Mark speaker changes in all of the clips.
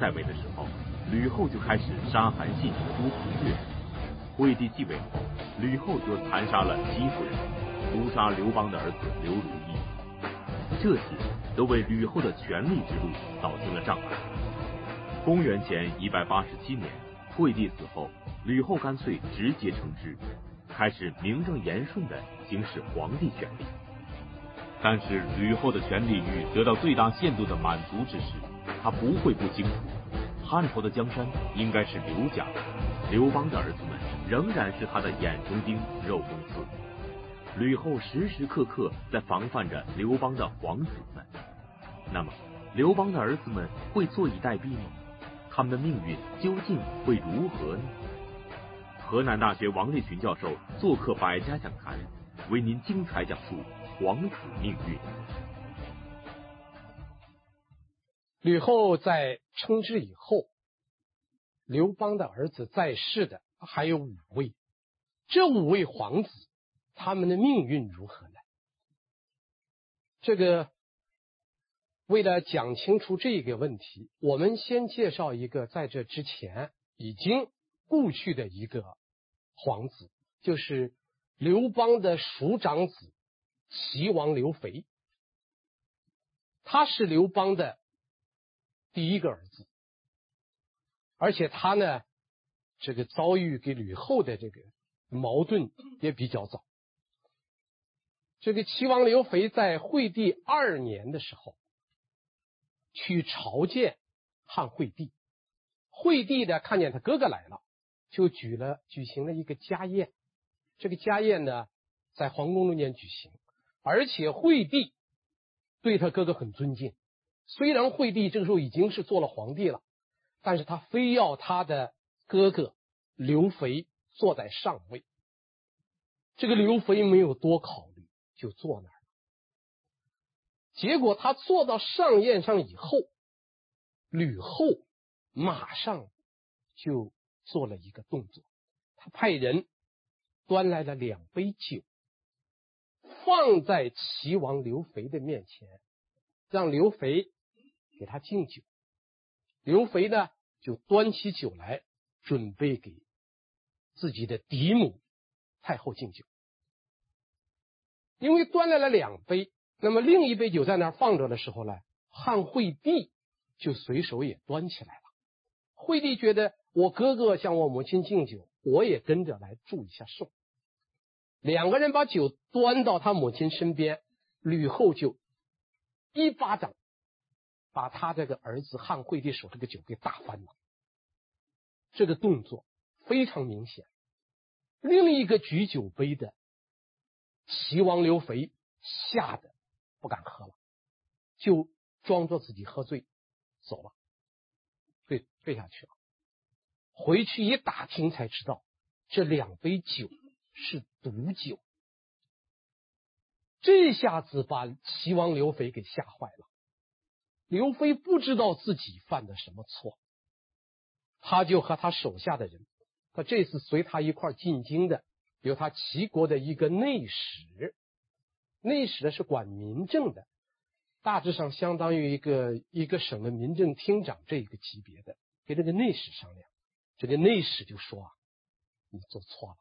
Speaker 1: 在位的时候，吕后就开始杀韩信、诛彭越。惠帝继位后，吕后就残杀了戚夫人，毒杀刘邦的儿子刘如意。这些都为吕后的权力之路扫清了障碍。公元前一百八十七年，惠帝死后，吕后干脆直接称之，开始名正言顺的行使皇帝权力。但是吕后的权力欲得到最大限度的满足之时，他不会不清楚，汉朝的江山应该是刘家，刘邦的儿子们仍然是他的眼中钉、肉中刺。吕后时时刻刻在防范着刘邦的皇子们。那么，刘邦的儿子们会坐以待毙吗？他们的命运究竟会如何呢？河南大学王立群教授做客百家讲坛，为您精彩讲述。皇子命运。
Speaker 2: 吕后在称之以后，刘邦的儿子在世的还有五位，这五位皇子，他们的命运如何呢？这个为了讲清楚这个问题，我们先介绍一个在这之前已经故去的一个皇子，就是刘邦的叔长子。齐王刘肥，他是刘邦的第一个儿子，而且他呢，这个遭遇跟吕后的这个矛盾也比较早。这个齐王刘肥在惠帝二年的时候去朝见汉惠帝，惠帝呢看见他哥哥来了，就举了举行了一个家宴。这个家宴呢，在皇宫中间举行。而且惠帝对他哥哥很尊敬，虽然惠帝这个时候已经是做了皇帝了，但是他非要他的哥哥刘肥坐在上位。这个刘肥没有多考虑，就坐那儿了。结果他坐到上宴上以后，吕后马上就做了一个动作，他派人端来了两杯酒。放在齐王刘肥的面前，让刘肥给他敬酒。刘肥呢，就端起酒来，准备给自己的嫡母太后敬酒。因为端来了两杯，那么另一杯酒在那儿放着的时候呢，汉惠帝就随手也端起来了。惠帝觉得我哥哥向我母亲敬酒，我也跟着来祝一下寿。两个人把酒端到他母亲身边，吕后就一巴掌把他这个儿子汉惠帝手这个酒给打翻了。这个动作非常明显。另一个举酒杯的齐王刘肥吓得不敢喝了，就装作自己喝醉走了，退退下去了。回去一打听才知道，这两杯酒。是毒酒，这下子把齐王刘肥给吓坏了。刘飞不知道自己犯的什么错，他就和他手下的人，他这次随他一块进京的有他齐国的一个内史，内史呢是管民政的，大致上相当于一个一个省的民政厅长这一个级别的，跟这个内史商量，这个内史就说啊，你做错了。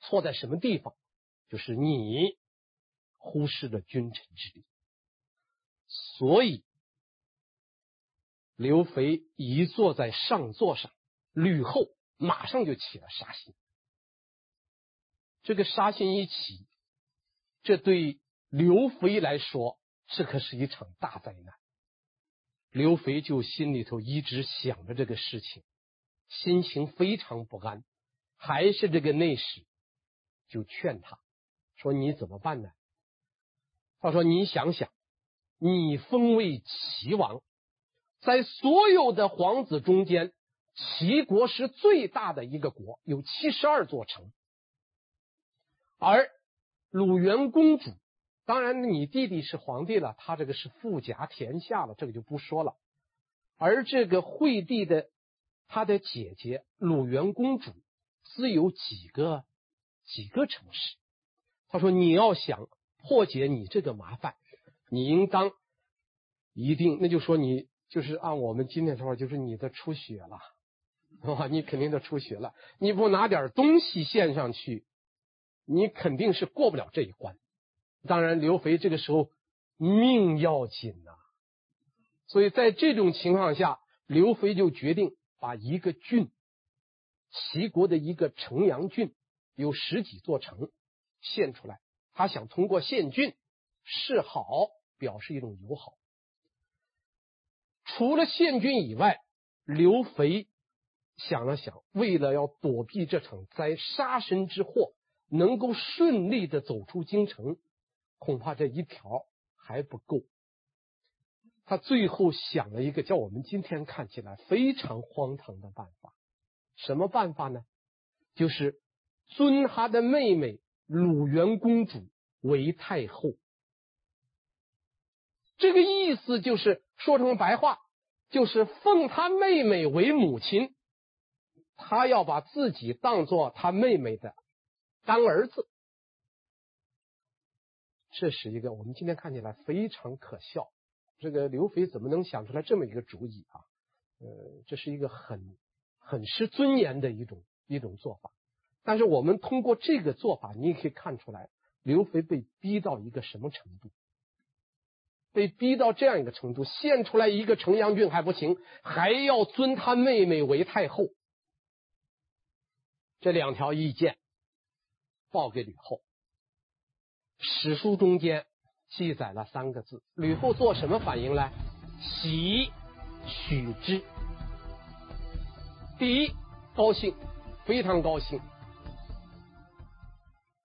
Speaker 2: 错在什么地方？就是你忽视了君臣之礼，所以刘肥一坐在上座上，吕后马上就起了杀心。这个杀心一起，这对刘肥来说，这可是一场大灾难。刘肥就心里头一直想着这个事情，心情非常不安，还是这个内史。就劝他说：“你怎么办呢？”他说：“你想想，你封为齐王，在所有的皇子中间，齐国是最大的一个国，有七十二座城。而鲁元公主，当然你弟弟是皇帝了，他这个是富甲天下了，这个就不说了。而这个惠帝的他的姐姐鲁元公主，只有几个。”几个城市，他说：“你要想破解你这个麻烦，你应当一定，那就说你就是按我们今天说话，就是你的出血了，是吧？你肯定的出血了，你不拿点东西献上去，你肯定是过不了这一关。当然，刘肥这个时候命要紧呐、所以在这种情况下，刘肥就决定把一个郡，齐国的一个城阳郡，有十几座城，献出来。他想通过献郡示好，表示一种友好。除了献郡以外，刘肥想了想，为了要躲避这场灾，杀身之祸，能够顺利的走出京城。恐怕这一条还不够，他最后想了一个叫我们今天看起来非常荒唐的办法。什么办法呢？就是尊他的妹妹鲁元公主为太后。这个意思就是说成白话，就是奉他妹妹为母亲，他要把自己当做他妹妹的干儿子。这是一个我们今天看起来非常可笑，这个刘肥怎么能想出来这么一个主意啊？呃，这是一个很很失尊严的一种一种做法。但是我们通过这个做法，你也可以看出来，刘肥被逼到一个什么程度？被逼到这样一个程度，献出来一个城阳郡还不行，还要尊他妹妹为太后。这两条意见报给吕后。史书中间记载了三个字，吕后做什么反应呢？喜许之。第一，高兴，非常高兴。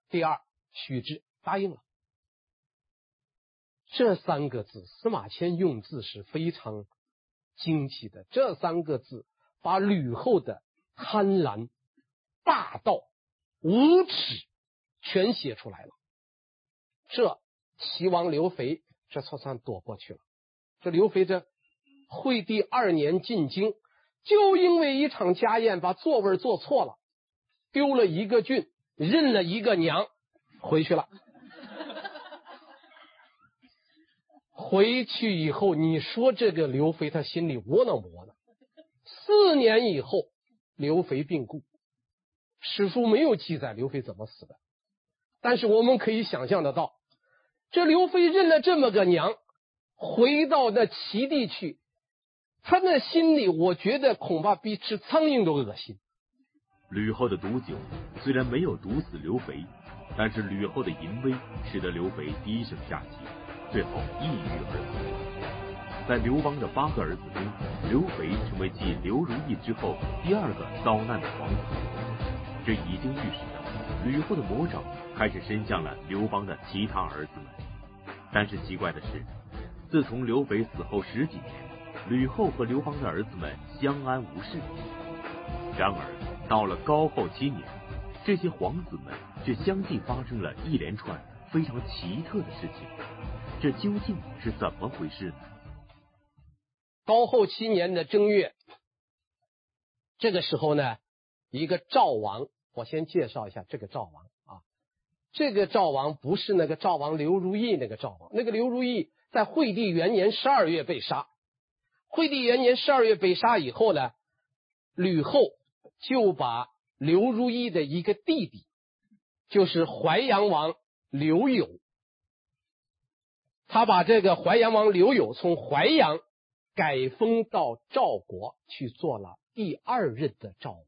Speaker 2: 第二，许之，答应了。这三个字，司马迁用字是非常精奇的。这三个字把吕后的贪婪、霸道、无耻全写出来了。这齐王刘肥这才算躲过去了。这刘肥这惠帝二年进京，就因为一场家宴把座位坐错了，丢了一个郡，认了一个娘，回去了。回去以后，你说这个刘肥他心里窝囊不窝囊？四年以后，刘肥病故，史书没有记载刘肥怎么死的，但是我们可以想象得到。这刘肥认了这么个娘，回到那齐地去，他那心里，我觉得恐怕比吃苍蝇都恶心。
Speaker 1: 吕后的毒酒虽然没有毒死刘肥，但是吕后的淫威使得刘肥低声下气，最后抑郁而死。在刘邦的八个儿子中，刘肥成为继刘如意之后第二个遭难的皇子，这已经预示着吕后的魔爪。开始伸向了刘邦的其他儿子们，但是奇怪的是，自从刘肥死后十几年，吕后和刘邦的儿子们相安无事。然而到了高后七年，这些皇子们却相继发生了一连串非常奇特的事情，这究竟是怎么回事呢？
Speaker 2: 高后七年的正月，这个时候呢，一个赵王，我先介绍一下这个赵王啊。这个赵王不是那个赵王刘如意那个赵王，那个刘如意在惠帝元年十二月被杀。惠帝元年十二月被杀以后呢，吕后就把刘如意的一个弟弟，就是淮阳王刘友，他把这个淮阳王刘友从淮阳改封到赵国去做了第二任的赵王，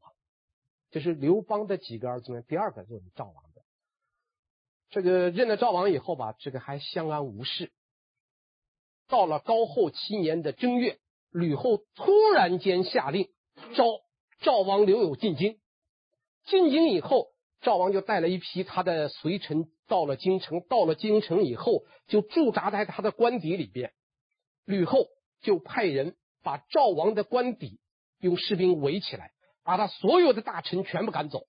Speaker 2: 就是刘邦的几个儿子中第二个就是赵王的。这个认了赵王以后吧，这个还相安无事。到了高后七年的正月，吕后突然间下令召赵王刘友进京。进京以后，赵王就带了一批他的随臣到了京城。到了京城以后，就驻扎在他的官邸里边。吕后就派人把赵王的官邸用士兵围起来，把他所有的大臣全部赶走，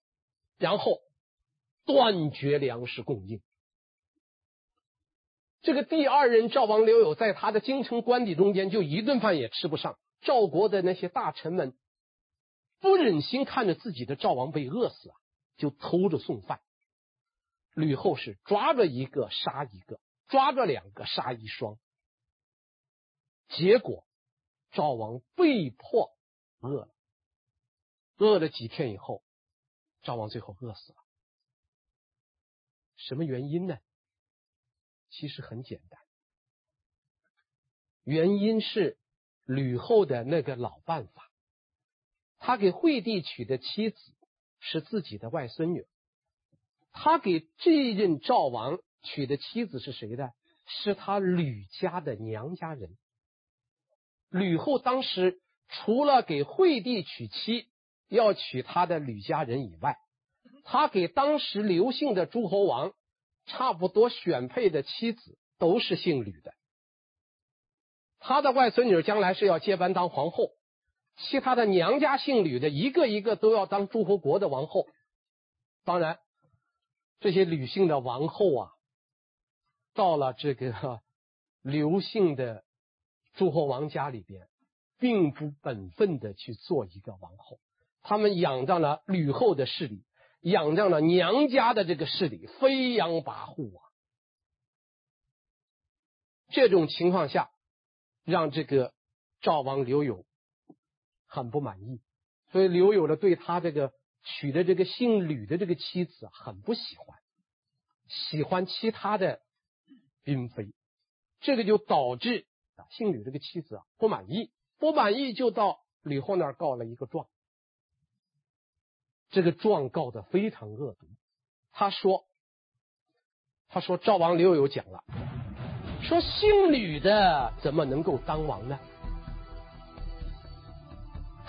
Speaker 2: 然后。断绝粮食供应。这个第二任赵王刘友在他的京城官邸中间，就一顿饭也吃不上。赵国的那些大臣们不忍心看着自己的赵王被饿死啊，就偷着送饭。吕后是抓着一个杀一个，抓着两个杀一双。结果赵王被迫饿了，饿了几天以后，赵王最后饿死了。什么原因呢？其实很简单，原因是吕后的那个老办法，他给惠帝娶的妻子是自己的外孙女，他给这任赵王娶的妻子是谁呢？是他吕家的娘家人。吕后当时除了给惠帝娶妻要娶他的吕家人以外，他给当时刘姓的诸侯王差不多选配的妻子都是姓吕的。他的外孙女将来是要接班当皇后，其他的娘家姓吕的一个一个都要当诸侯国的王后。当然，这些吕姓的王后啊，到了这个 刘姓的诸侯王家里边，并不本分的去做一个王后，他们仰仗了吕后的势力。仰仗了娘家的这个势力，飞扬跋扈啊！这种情况下，让这个赵王刘友很不满意，所以刘友呢，对他这个娶的这个姓吕的这个妻子很不喜欢，喜欢其他的嫔妃，这个就导致啊姓吕这个妻子啊不满意，不满意就到吕后那儿告了一个状。这个状告的非常恶毒，他说：“他说赵王刘友讲了，说姓吕的怎么能够当王呢？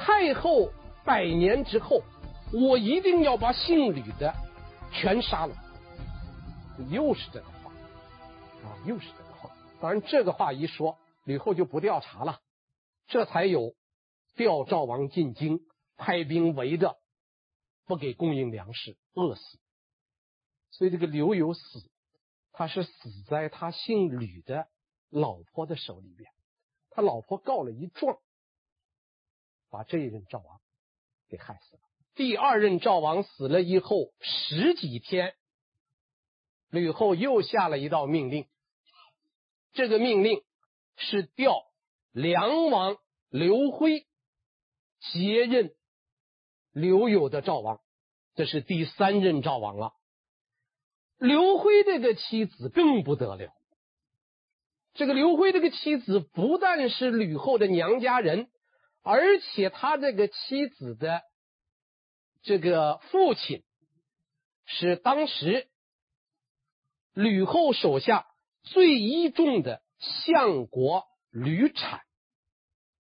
Speaker 2: 太后百年之后，我一定要把姓吕的全杀了。”又是这个话啊，又是这个话。当然，这个话一说，吕后就不调查了，这才有调赵王进京，派兵围着。不给供应粮食，饿死。所以这个刘友死，他是死在他姓吕的老婆的手里边。他老婆告了一状，把这一任赵王给害死了。第二任赵王死了以后十几天，吕后又下了一道命令。这个命令是调梁王刘辉接任。刘友的赵王，这是第三任赵王了。刘辉这个妻子更不得了。这个刘辉这个妻子不但是吕后的娘家人，而且他这个妻子的这个父亲是当时吕后手下最倚重的相国吕产，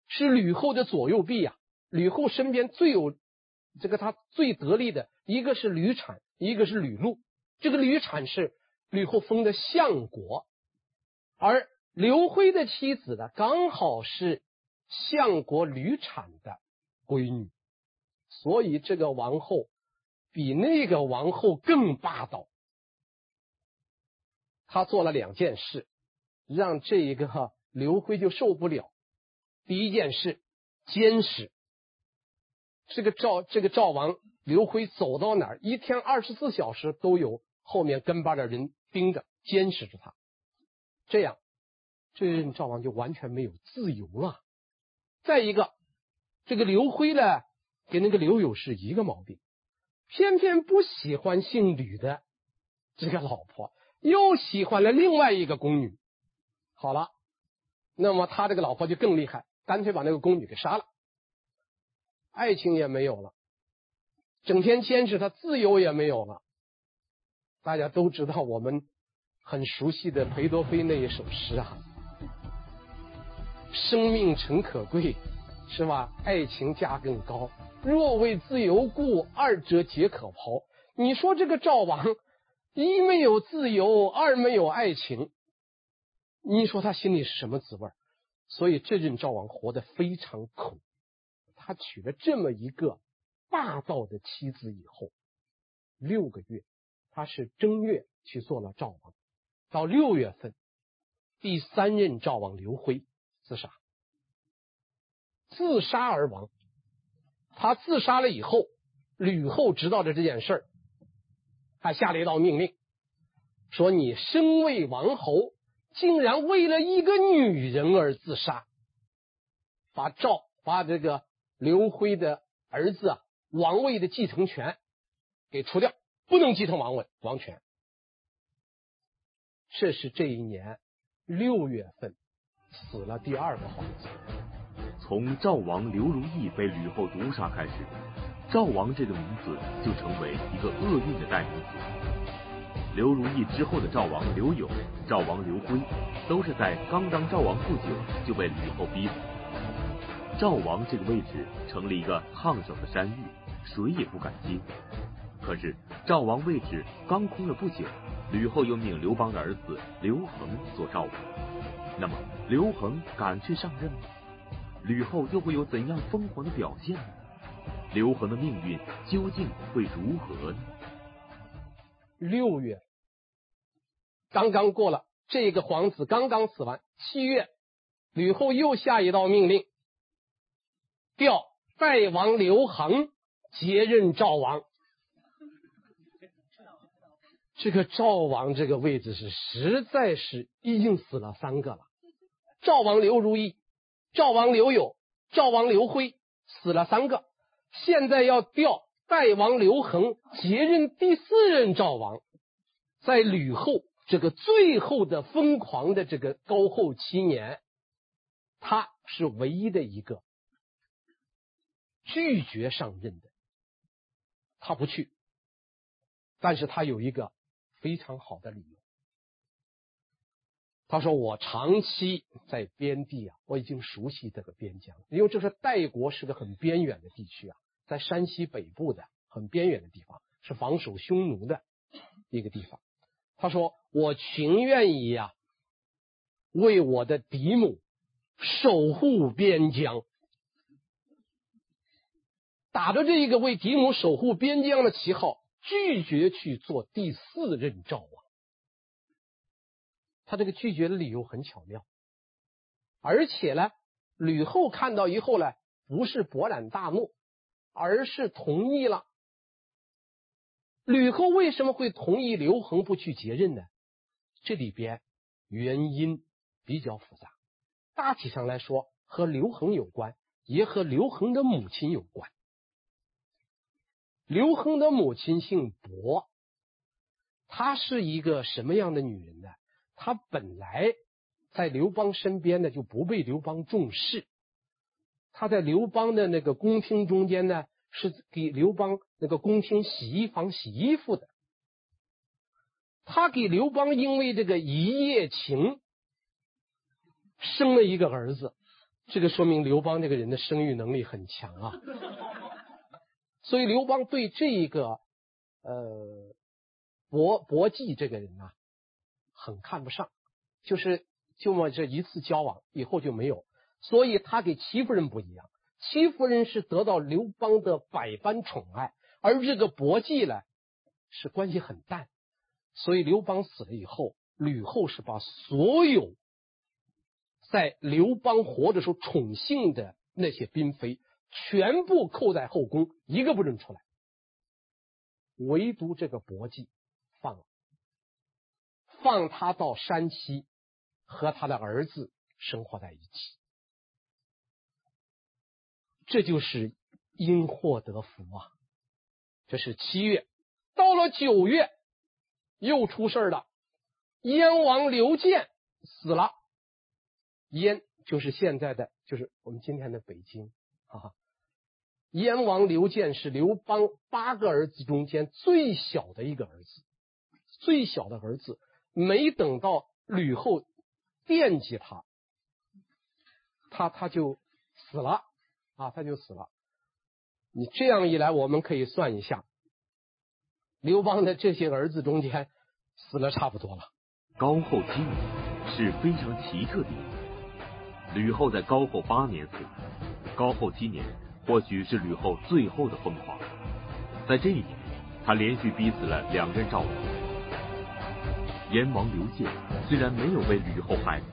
Speaker 2: 是吕后的左右臂啊。吕后身边最有。这个他最得力的一个是吕产，一个是吕禄。这个吕产是吕后封的相国，而刘辉的妻子呢，刚好是相国吕产的闺女，所以这个王后比那个王后更霸道。他做了两件事，让这一个刘辉就受不了。第一件事，监视。这个赵这个赵王刘辉走到哪儿，一天二十四小时都有后面跟班的人盯着监视着他，这样这任赵王就完全没有自由了。再一个，这个刘辉呢，跟那个刘友是一个毛病，偏偏不喜欢姓吕的这个老婆，又喜欢了另外一个宫女。好了，那么他这个老婆就更厉害，干脆把那个宫女给杀了。爱情也没有了，整天监视他，自由也没有了。大家都知道我们很熟悉的裴多菲那一首诗啊，“生命诚可贵，是吧？爱情价更高。若为自由故，二者皆可抛。”你说这个赵王一没有自由，二没有爱情，你说他心里是什么滋味？所以这任赵王活得非常苦。他娶了这么一个霸道的妻子以后，六个月，他是正月去做了赵王。到六月份，第三任赵王刘辉自杀，自杀而亡。他自杀了以后，吕后知道了这件事儿，还下了一道命令，说：“你身为王侯，竟然为了一个女人而自杀。”把赵把这个刘辉的儿子啊王位的继承权给除掉，不能继承王位王权。这是这一年六月份死了第二个皇子。
Speaker 1: 从赵王刘如意被吕后毒杀开始，赵王这个名字就成为一个厄运的代名词。刘如意之后的赵王刘友、赵王刘辉，都是在刚当赵王不久就被吕后逼死。赵王这个位置成了一个烫手的山芋，谁也不敢接。可是赵王位置刚空了不久，吕后又命刘邦的儿子刘恒做赵王。那么刘恒敢去上任吗？吕后又会有怎样疯狂的表现呢？刘恒的命运究竟会如何呢？
Speaker 2: 六月刚刚过了，这个皇子刚刚死完。七月，吕后又下一道命令。调代王刘恒接任赵王，这个赵王这个位置是实在是已经死了三个了。赵王刘如意、赵王刘友、赵王刘辉死了三个，现在要调代王刘恒接任第四任赵王。在吕后这个最后的疯狂的这个高后七年，他是唯一的一个。拒绝上任的，他不去，但是他有一个非常好的理由。他说：“我长期在边地啊，我已经熟悉这个边疆，因为这是代国，是个很边远的地区啊，在山西北部的很边远的地方，是防守匈奴的一个地方。”他说：“我情愿意啊，为我的嫡母守护边疆。”打着这一个为嫡母守护边疆的旗号，拒绝去做第四任赵王。他这个拒绝的理由很巧妙，而且呢，吕后看到以后呢，不是勃然大怒，而是同意了。吕后为什么会同意刘恒不去接任呢？这里边原因比较复杂，大体上来说和刘恒有关，也和刘恒的母亲有关。刘恒的母亲姓薄，她是一个什么样的女人呢？她本来在刘邦身边呢，就不被刘邦重视。她在刘邦的那个宫廷中间呢，是给刘邦那个宫廷洗衣房洗衣服的。她给刘邦因为这个一夜情生了一个儿子，这个说明刘邦这个人的生育能力很强啊。所以刘邦对这个呃薄薄季这个人呢，很看不上，就是就么这一次交往以后就没有。所以他给戚夫人不一样，戚夫人是得到刘邦的百般宠爱，而这个薄季呢是关系很淡。所以刘邦死了以后，吕后是把所有在刘邦活着时候宠幸的那些嫔妃。全部扣在后宫，一个不准出来，唯独这个薄姬放了，放他到山西和他的儿子生活在一起。这就是因祸得福啊！这是七月，到了九月又出事了，燕王刘建死了。燕就是现在的，就是我们今天的北京，哈哈。燕王刘建是刘邦八个儿子中间最小的一个儿子，最小的儿子没等到吕后惦记他，他他就死了啊，他就死了。你这样一来，我们可以算一下，刘邦的这些儿子中间死了差不多了。
Speaker 1: 高后七年是非常奇特的，吕后在高后八年死，高后七年。或许是吕后最后的疯狂，在这一年，他连续逼死了两任赵王。燕王刘建虽然没有被吕后害死，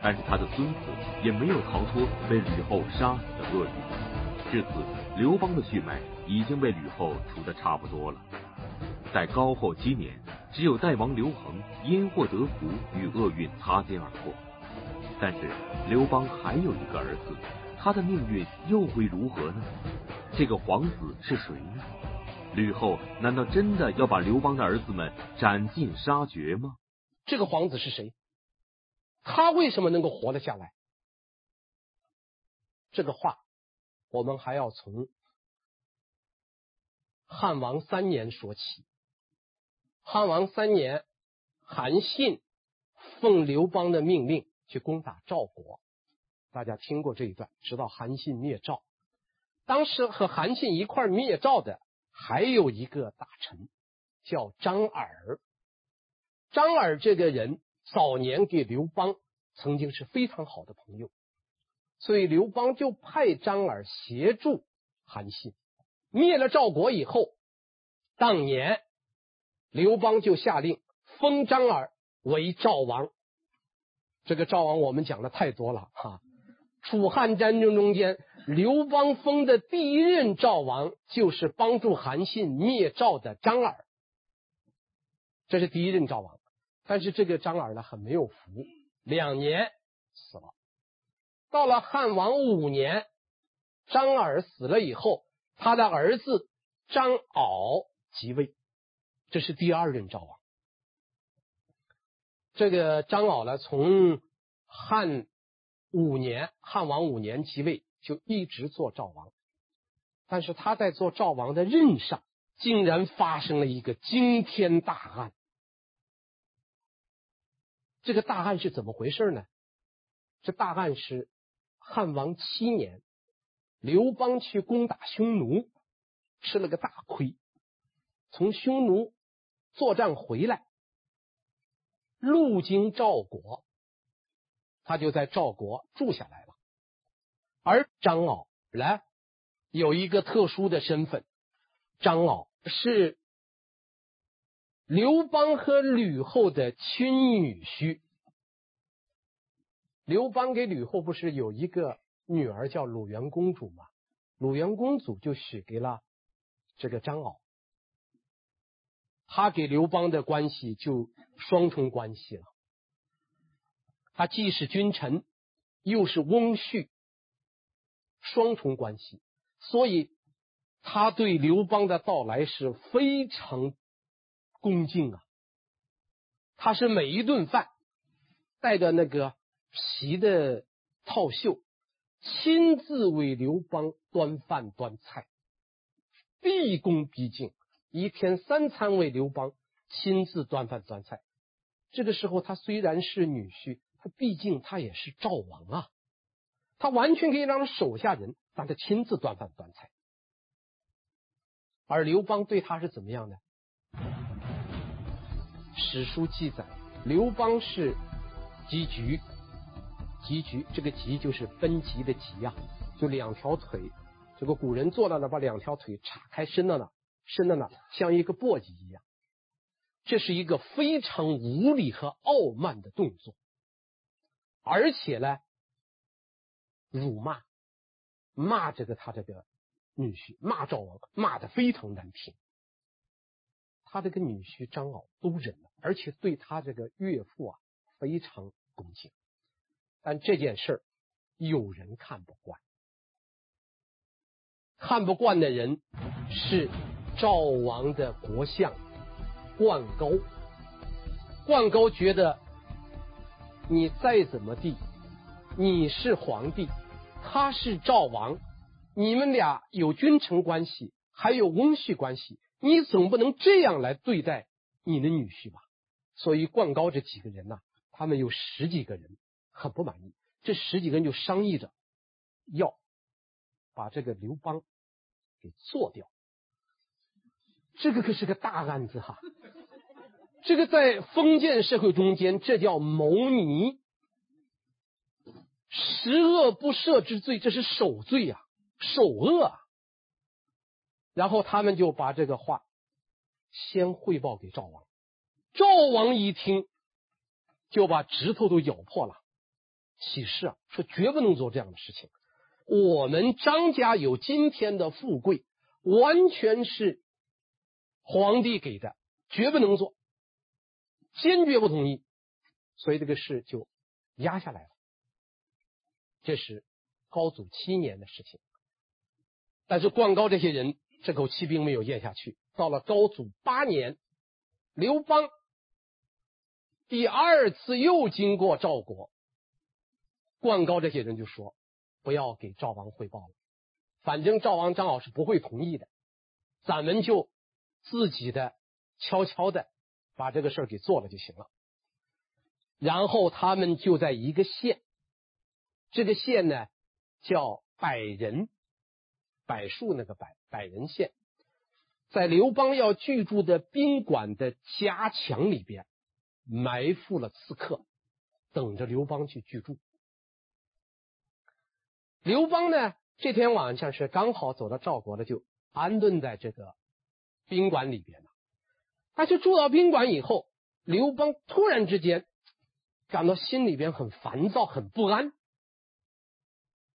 Speaker 1: 但是他的孙子也没有逃脱被吕后杀死的厄运。至此，刘邦的血脉已经被吕后除得差不多了。在高后七年，只有代王刘恒因祸得福，与厄运擦肩而过。但是刘邦还有一个儿子。他的命运又会如何呢？这个皇子是谁呢？吕后难道真的要把刘邦的儿子们斩尽杀绝吗？
Speaker 2: 这个皇子是谁？他为什么能够活了下来？这个话，我们还要从汉王三年说起。汉王三年，韩信奉刘邦的命令去攻打赵国，大家听过这一段，知道韩信灭赵。当时和韩信一块灭赵的还有一个大臣，叫张耳。张耳这个人早年给刘邦曾经是非常好的朋友，所以刘邦就派张耳协助韩信灭了赵国以后，当年。刘邦就下令封张耳为赵王。这个赵王我们讲的太多了哈。楚汉战争中间，刘邦封的第一任赵王就是帮助韩信灭赵的张耳，这是第一任赵王。但是这个张耳呢，很没有福，两年死了。到了汉王五年，张耳死了以后，他的儿子张敖即位。这是第二任赵王。这个张敖呢，从汉五年，汉王五年即位，就一直做赵王。但是他在做赵王的任上，竟然发生了一个惊天大案。这个大案是怎么回事呢？这大案是汉王七年，刘邦去攻打匈奴，吃了个大亏，从匈奴。作战回来，路经赵国，他就在赵国住下来了。而张敖来有一个特殊的身份，张敖是刘邦和吕后的亲女婿。刘邦给吕后不是有一个女儿叫鲁元公主吗？鲁元公主就许给了这个张敖。他给刘邦的关系就双重关系了，他既是君臣，又是翁婿，双重关系，所以他对刘邦的到来是非常恭敬啊。他是每一顿饭带着那个皮的套袖，亲自为刘邦端饭端菜，毕恭毕敬。一天三餐为刘邦亲自端饭端菜，这个时候他虽然是女婿，毕竟他也是赵王啊，他完全可以让手下人让他亲自端饭端菜。而刘邦对他是怎么样的？史书记载，刘邦是急鞠，急鞠这个急就是奔疾的疾呀，就两条腿，这个古人坐到那把两条腿岔开伸到那。伸的呢，像一个簸箕一样，这是一个非常无礼和傲慢的动作，而且呢，辱骂骂这个他这个女婿，骂赵王，骂得非常难听。他这个女婿张敖都忍了，而且对他这个岳父啊非常恭敬。但这件事有人看不惯，看不惯的人是。赵王的国相灌高，灌高觉得你再怎么地，你是皇帝，他是赵王，你们俩有君臣关系，还有翁婿关系，你总不能这样来对待你的女婿吧？所以灌高这几个人呐，他们有十几个人很不满意，这十几个人就商议着要把这个刘邦给做掉。这个可是个大案子哈，这个在封建社会中间，这叫谋逆，十恶不赦之罪，这是首罪啊，首恶啊。然后他们就把这个话先汇报给赵王，赵王一听，就把指头都咬破了，起誓啊，说绝不能做这样的事情。我们张家有今天的富贵，完全是。皇帝给的，绝不能做，坚决不同意，所以这个事就压下来了。这是，高祖七年的事情。但是灌高这些人这口气并没有咽下去。到了高祖八年，刘邦第二次又经过赵国，灌高这些人就说：“不要给赵王汇报了，反正赵王张郢是不会同意的，咱们就自己的悄悄的把这个事儿给做了就行了。”然后他们就在一个县，这个县呢叫柏人，柏树那个柏，柏人县。在刘邦要居住的宾馆的夹墙里边，埋伏了刺客，等着刘邦去居住。刘邦呢，这天晚上是刚好走到赵国了，就安顿在这个宾馆里边了。他就住到宾馆以后，刘邦突然之间感到心里边很烦躁、很不安，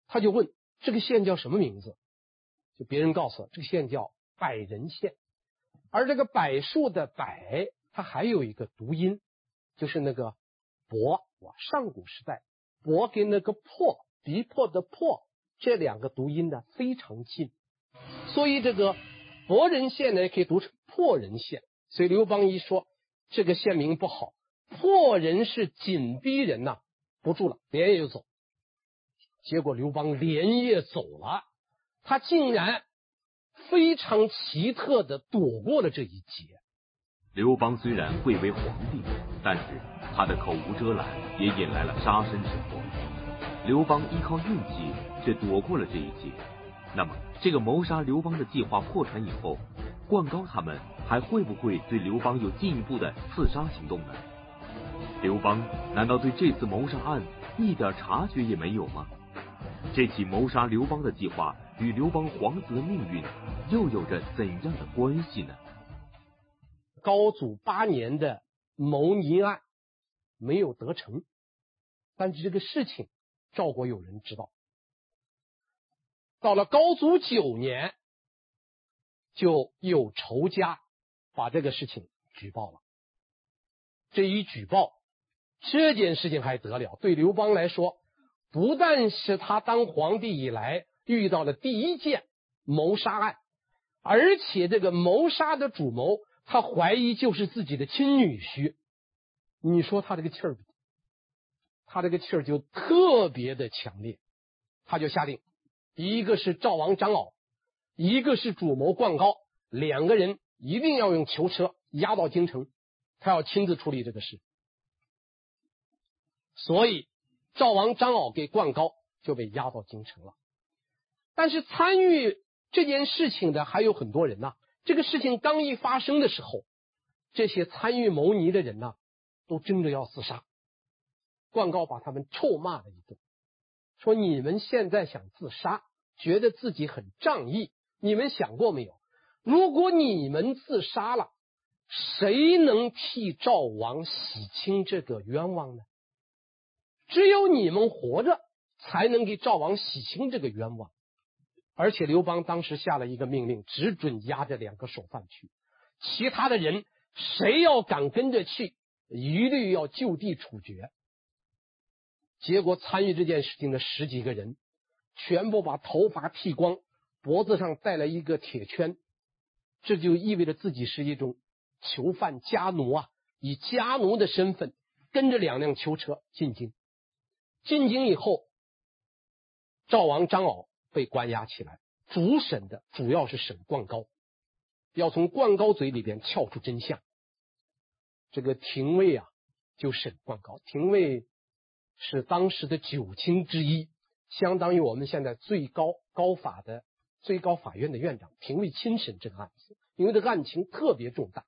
Speaker 2: 他就问这个县叫什么名字？就别人告诉我，这个县叫。柏人县，而这个柏树的柏，它还有一个读音，就是那个伯。哇，上古时代，伯跟那个破，逼迫的迫，这两个读音呢非常近，所以这个柏仁县呢也可以读成破人县。所以刘邦一说这个县名不好，破人是紧逼人呐、不住了，连夜就走。结果刘邦连夜走了，他竟然。非常奇特的躲过了这一劫。
Speaker 1: 刘邦虽然贵为皇帝，但是他的口无遮拦也引来了杀身之祸。刘邦依靠运气却躲过了这一劫。那么，这个谋杀刘邦的计划破产以后，灌高他们还会不会对刘邦有进一步的刺杀行动呢？刘邦难道对这次谋杀案一点察觉也没有吗？这起谋杀刘邦的计划与刘邦皇子的命运又有着怎样的关系呢？
Speaker 2: 高祖八年的谋逆案没有得逞，但是这个事情赵国有人知道。到了高祖九年，就有仇家把这个事情举报了。这一举报，这件事情还得了？对刘邦来说，不但是他当皇帝以来遇到了第一件谋杀案，而且这个谋杀的主谋，他怀疑就是自己的亲女婿。你说他这个气儿，他这个气儿就特别的强烈。他就下令，一个是赵王张敖，一个是主谋灌高，两个人一定要用囚车押到京城，他要亲自处理这个事。所以。赵王张敖给灌高就被押到京城了，但是参与这件事情的还有很多人呐。这个事情刚一发生的时候，这些参与谋逆的人呐，都争着要自杀。灌高把他们臭骂了一顿，说：“你们现在想自杀，觉得自己很仗义，你们想过没有？如果你们自杀了，谁能替赵王洗清这个冤枉呢？”只有你们活着，才能给赵王洗清这个冤枉。而且刘邦当时下了一个命令，只准押这两个首犯去，其他的人谁要敢跟着去，一律要就地处决。结果参与这件事情的十几个人，全部把头发剃光，脖子上戴了一个铁圈，这就意味着自己是一种囚犯家奴啊，以家奴的身份跟着两辆囚车进京。进京以后，赵王张敖被关押起来，主审的主要是审灌高，要从灌高嘴里边撬出真相。这个廷尉啊，就审灌高。廷尉是当时的九卿之一，相当于我们现在最高高法的最高法院的院长。廷尉亲审这个案子，因为这个案情特别重大，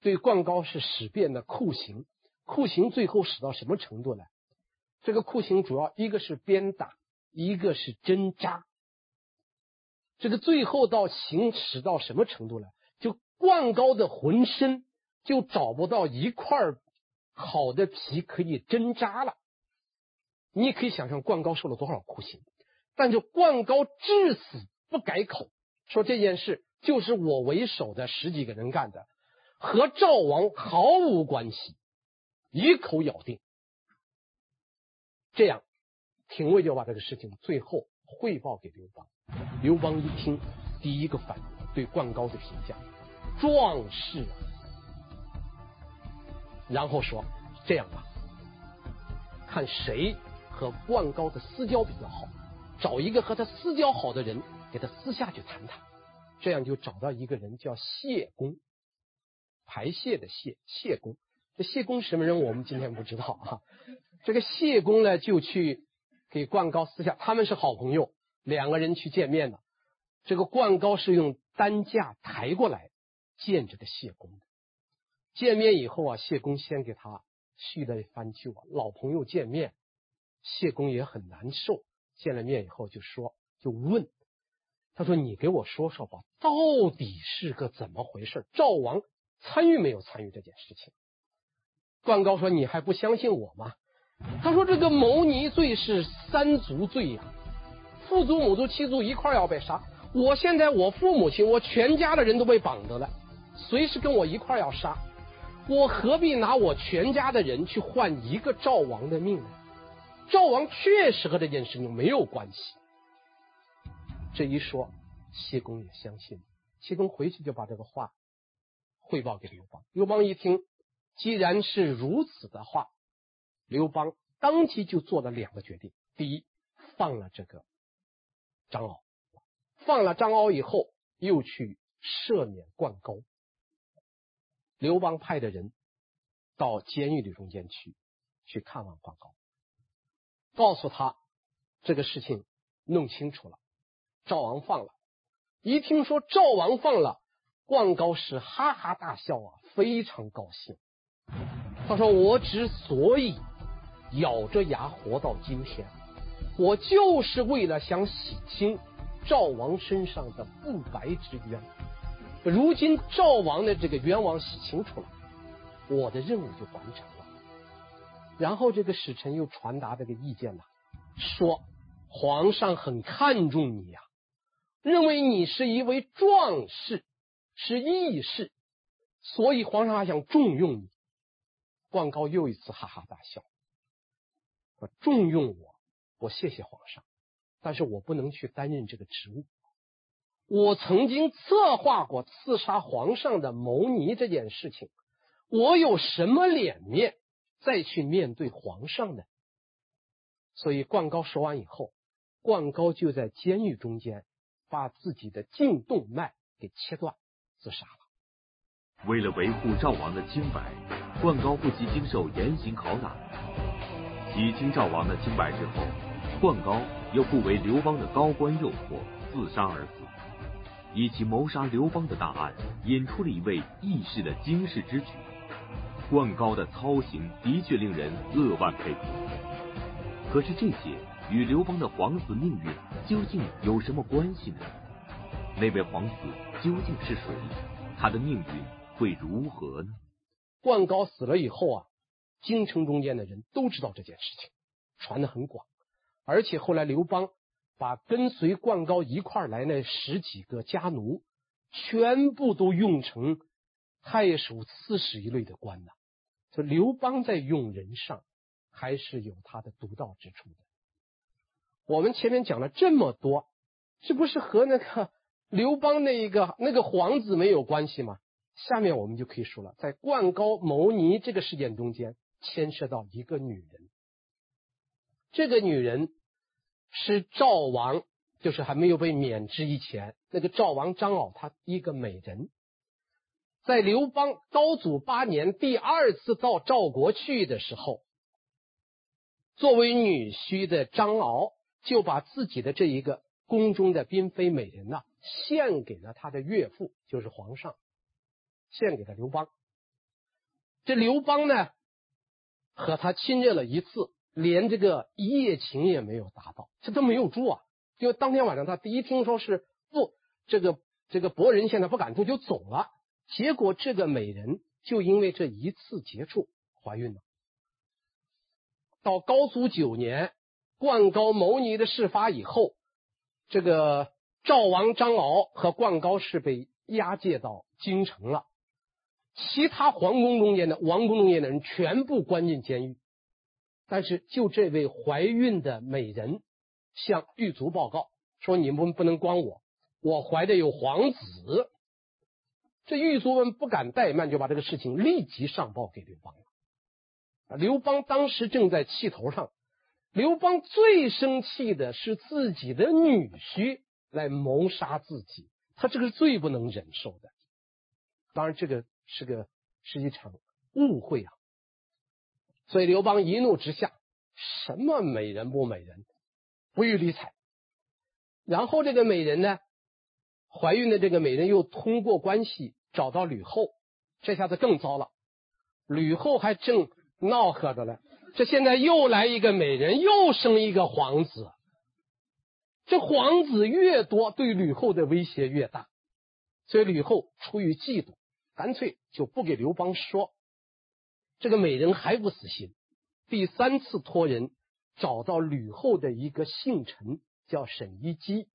Speaker 2: 对灌高是使遍的酷刑。酷刑最后使到什么程度呢？这个酷刑主要一个是鞭打，一个是针扎。这个最后到刑使到什么程度呢？就灌高的浑身就找不到一块好的皮可以针扎了。你可以想象灌高受了多少酷刑，但就灌高至死不改口，说这件事就是我为首的十几个人干的，和赵王毫无关系，一口咬定。这样，廷尉就把这个事情最后汇报给刘邦。刘邦一听，第一个反应对灌高的评价：壮士！然后说这样吧，看谁和灌高的私交比较好，找一个和他私交好的人，给他私下去谈谈。这样就找到一个人，叫谢公，排泄的谢，谢公。这谢公什么人？我们今天不知道啊。这个谢公呢，就去给灌高私下，他们是好朋友，两个人去见面了。这个灌高是用担架抬过来见这个谢公的。见面以后啊，谢公先给他叙了一番旧啊，老朋友见面，谢公也很难受。见了面以后就说，就问。他说：“你给我说说吧，到底是个怎么回事？赵王参与没有参与这件事情？”段高说：“你还不相信我吗？”他说：“这个谋逆罪是三族罪呀，父族、母族、妻族一块要被杀。我现在我父母亲，我全家的人都被绑着了，随时跟我一块要杀，我何必拿我全家的人去换一个赵王的命呢？赵王确实和这件事情没有关系。”这一说，谢公也相信了。谢公回去就把这个话汇报给刘邦。刘邦一听，既然是如此的话，刘邦当即就做了两个决定：第一，放了这个张敖；放了张敖以后，又去赦免灌高。刘邦派的人到监狱里中间去，去看望灌高，告诉他这个事情弄清楚了。赵王放了，一听说赵王放了，灌高是哈哈大笑啊，非常高兴。他说：“我之所以咬着牙活到今天，我就是为了想洗清赵王身上的不白之冤。如今赵王的这个冤枉洗清楚了，我的任务就完成了。”然后这个使臣又传达这个意见了，说：“皇上很看重你呀。”认为你是一位壮士，是义士，所以皇上还想重用你。灌高又一次哈哈大笑，说：“重用我，我谢谢皇上，但是我不能去担任这个职务。我曾经策划过刺杀皇上的谋逆这件事情，我有什么脸面再去面对皇上呢？”所以灌高说完以后，灌高就在监狱中间。把自己的颈动脉给切断，自杀了。
Speaker 1: 为了维护赵王的清白，灌高不惜经受严刑拷打。洗清赵王的清白之后，灌高又不为刘邦的高官诱惑，自杀而死。以其谋杀刘邦的大案，引出了一位义士的惊世之举。灌高的操行的确令人扼腕佩服。可是这些与刘邦的皇子命运究竟有什么关系呢？那位皇子究竟是谁？他的命运会如何呢？
Speaker 2: 灌高死了以后啊，京城中间的人都知道这件事情，传得很广。而且后来刘邦把跟随灌高一块来那十几个家奴，全部都用成太守、刺史一类的官呐。说刘邦在用人上，还是有他的独到之处的。我们前面讲了这么多，这不是和那个刘邦那一个那个皇子没有关系吗？下面我们就可以说了，在灌高谋逆这个事件中间，牵涉到一个女人。这个女人是赵王，就是还没有被免职以前，那个赵王张敖他一个美人，在刘邦高祖八年第二次到赵国去的时候。作为女婿的张敖就把自己的这一个宫中的嫔妃美人呐，献给了他的岳父，就是皇上，献给了刘邦。这刘邦呢，和他亲热了一次，连这个一夜情也没有达到，这都没有住啊。就当天晚上，他第一听说是不这个这个伯人现在不敢住，就走了。结果这个美人就因为这一次接触怀孕了。到高祖九年，灌高谋逆的事发以后，这个赵王张敖和灌高是被押解到京城了，其他皇宫中间的王宫中间的人全部关进监狱，但是就这位怀孕的美人向狱卒报告说：“你们不能关我，我怀的有皇子。”这狱卒们不敢怠慢，就把这个事情立即上报给刘邦了。刘邦当时正在气头上，刘邦最生气的是自己的女婿来谋杀自己，他这个是最不能忍受的。当然，这个是个是一场误会啊。所以刘邦一怒之下，什么美人不美人，不予理睬。然后这个美人呢，怀孕的这个美人又通过关系找到吕后，这下子更糟了。吕后还正闹呵着呢，这现在又来一个美人，又生一个皇子。这皇子越多，对吕后的威胁越大。所以吕后出于嫉妒，干脆就不给刘邦说。这个美人还不死心，第三次托人找到吕后的一个姓臣，叫沈一基，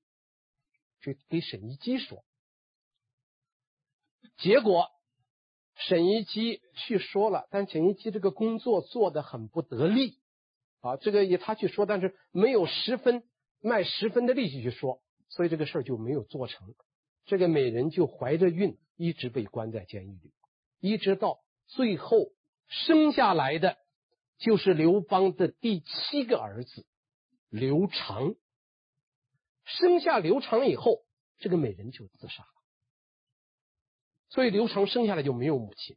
Speaker 2: 去给沈一基说。结果沈一基去说了，但沈一基这个工作做得很不得力啊，这个也他去说，但是没有十分卖十分的力气去说，所以这个事儿就没有做成。这个美人就怀着孕，一直被关在监狱里，一直到最后。生下来的就是刘邦的第七个儿子刘长。生下刘长以后，这个美人就自杀了。所以刘长生下来就没有母亲。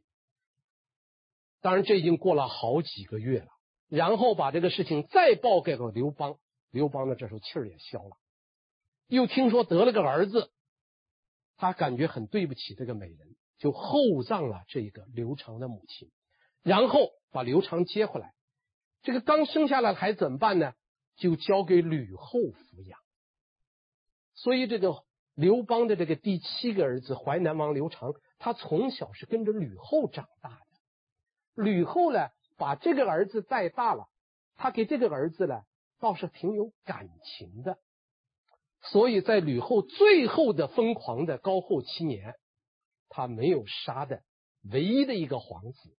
Speaker 2: 当然，这已经过了好几个月了。然后把这个事情再报给了刘邦，刘邦呢，这时候气儿也消了。又听说得了个儿子，他感觉很对不起这个美人，就厚葬了这个刘长的母亲。然后把刘长接回来，这个刚生下来的孩子怎么办呢？就交给吕后抚养。所以这个刘邦的这个第七个儿子淮南王刘长，他从小是跟着吕后长大的。吕后呢，把这个儿子带大了，他给这个儿子呢，倒是挺有感情的。所以在吕后最后的疯狂的高后七年，他没有杀的唯一的一个皇子。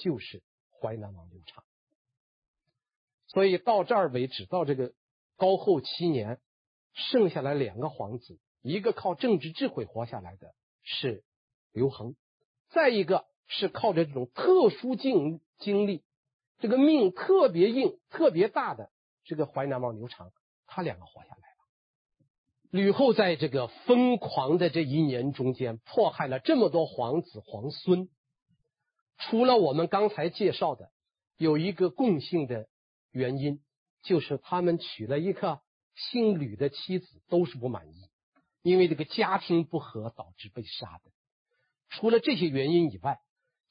Speaker 2: 就是淮南王刘长，所以到这儿为止，到这个高后七年，剩下来两个皇子，一个靠政治智慧活下来的是刘恒，再一个是靠着这种特殊经经历，这个命特别硬、特别大的这个淮南王刘长，他两个活下来了。吕后在这个疯狂的这一年中间，迫害了这么多皇子皇孙。除了我们刚才介绍的，有一个共性的原因，就是他们娶了一个姓吕的妻子，都是不满意，因为这个家庭不和导致被杀的。除了这些原因以外，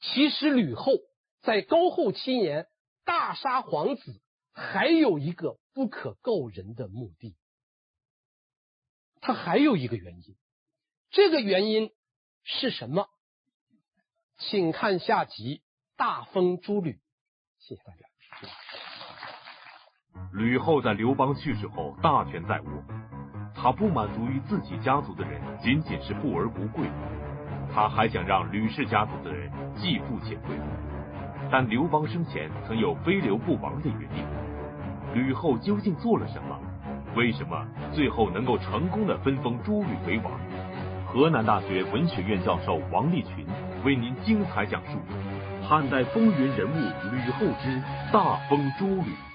Speaker 2: 其实吕后在高后七年大杀皇子，还有一个不可告人的目的。他还有一个原因，这个原因是什么？请看下集《大封诸吕》，谢谢大家。
Speaker 1: 吕后在刘邦去世后大权在握，她不满足于自己家族的人仅仅是富而不贵，她还想让吕氏家族的人既富且贵。但刘邦生前曾有非刘不亡的约定，吕后究竟做了什么？为什么最后能够成功的分封诸吕为王？河南大学文学院教授王立群。为您精彩讲述汉代风云人物吕后之大封诸吕。